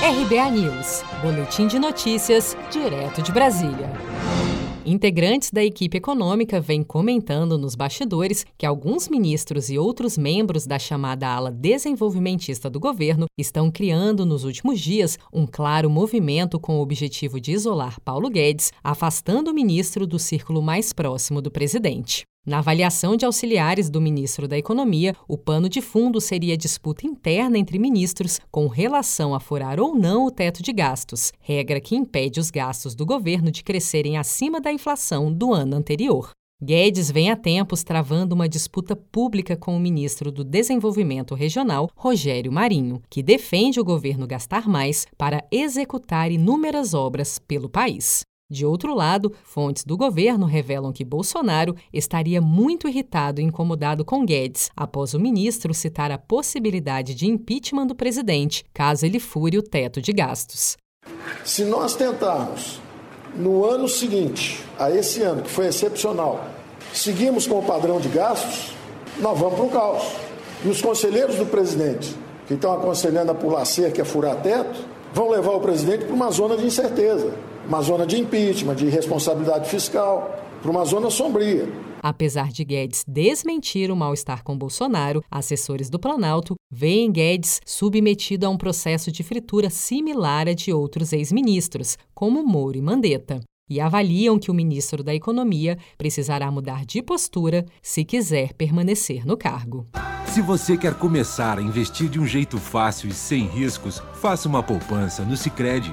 RBA News, Boletim de Notícias, direto de Brasília. Integrantes da equipe econômica vêm comentando nos bastidores que alguns ministros e outros membros da chamada ala desenvolvimentista do governo estão criando nos últimos dias um claro movimento com o objetivo de isolar Paulo Guedes, afastando o ministro do círculo mais próximo do presidente. Na avaliação de auxiliares do ministro da Economia, o pano de fundo seria a disputa interna entre ministros com relação a furar ou não o teto de gastos, regra que impede os gastos do governo de crescerem acima da inflação do ano anterior. Guedes vem há tempos travando uma disputa pública com o ministro do Desenvolvimento Regional, Rogério Marinho, que defende o governo gastar mais para executar inúmeras obras pelo país. De outro lado, fontes do governo revelam que Bolsonaro estaria muito irritado e incomodado com Guedes após o ministro citar a possibilidade de impeachment do presidente, caso ele fure o teto de gastos. Se nós tentarmos, no ano seguinte a esse ano, que foi excepcional, seguimos com o padrão de gastos, nós vamos para o caos. E os conselheiros do presidente, que estão aconselhando a pular cerca e a furar teto, vão levar o presidente para uma zona de incerteza uma zona de impeachment, de responsabilidade fiscal, para uma zona sombria. Apesar de Guedes desmentir o mal-estar com Bolsonaro, assessores do Planalto veem Guedes submetido a um processo de fritura similar a de outros ex-ministros, como Moro e Mandetta. E avaliam que o ministro da Economia precisará mudar de postura se quiser permanecer no cargo. Se você quer começar a investir de um jeito fácil e sem riscos, faça uma poupança no Sicredi.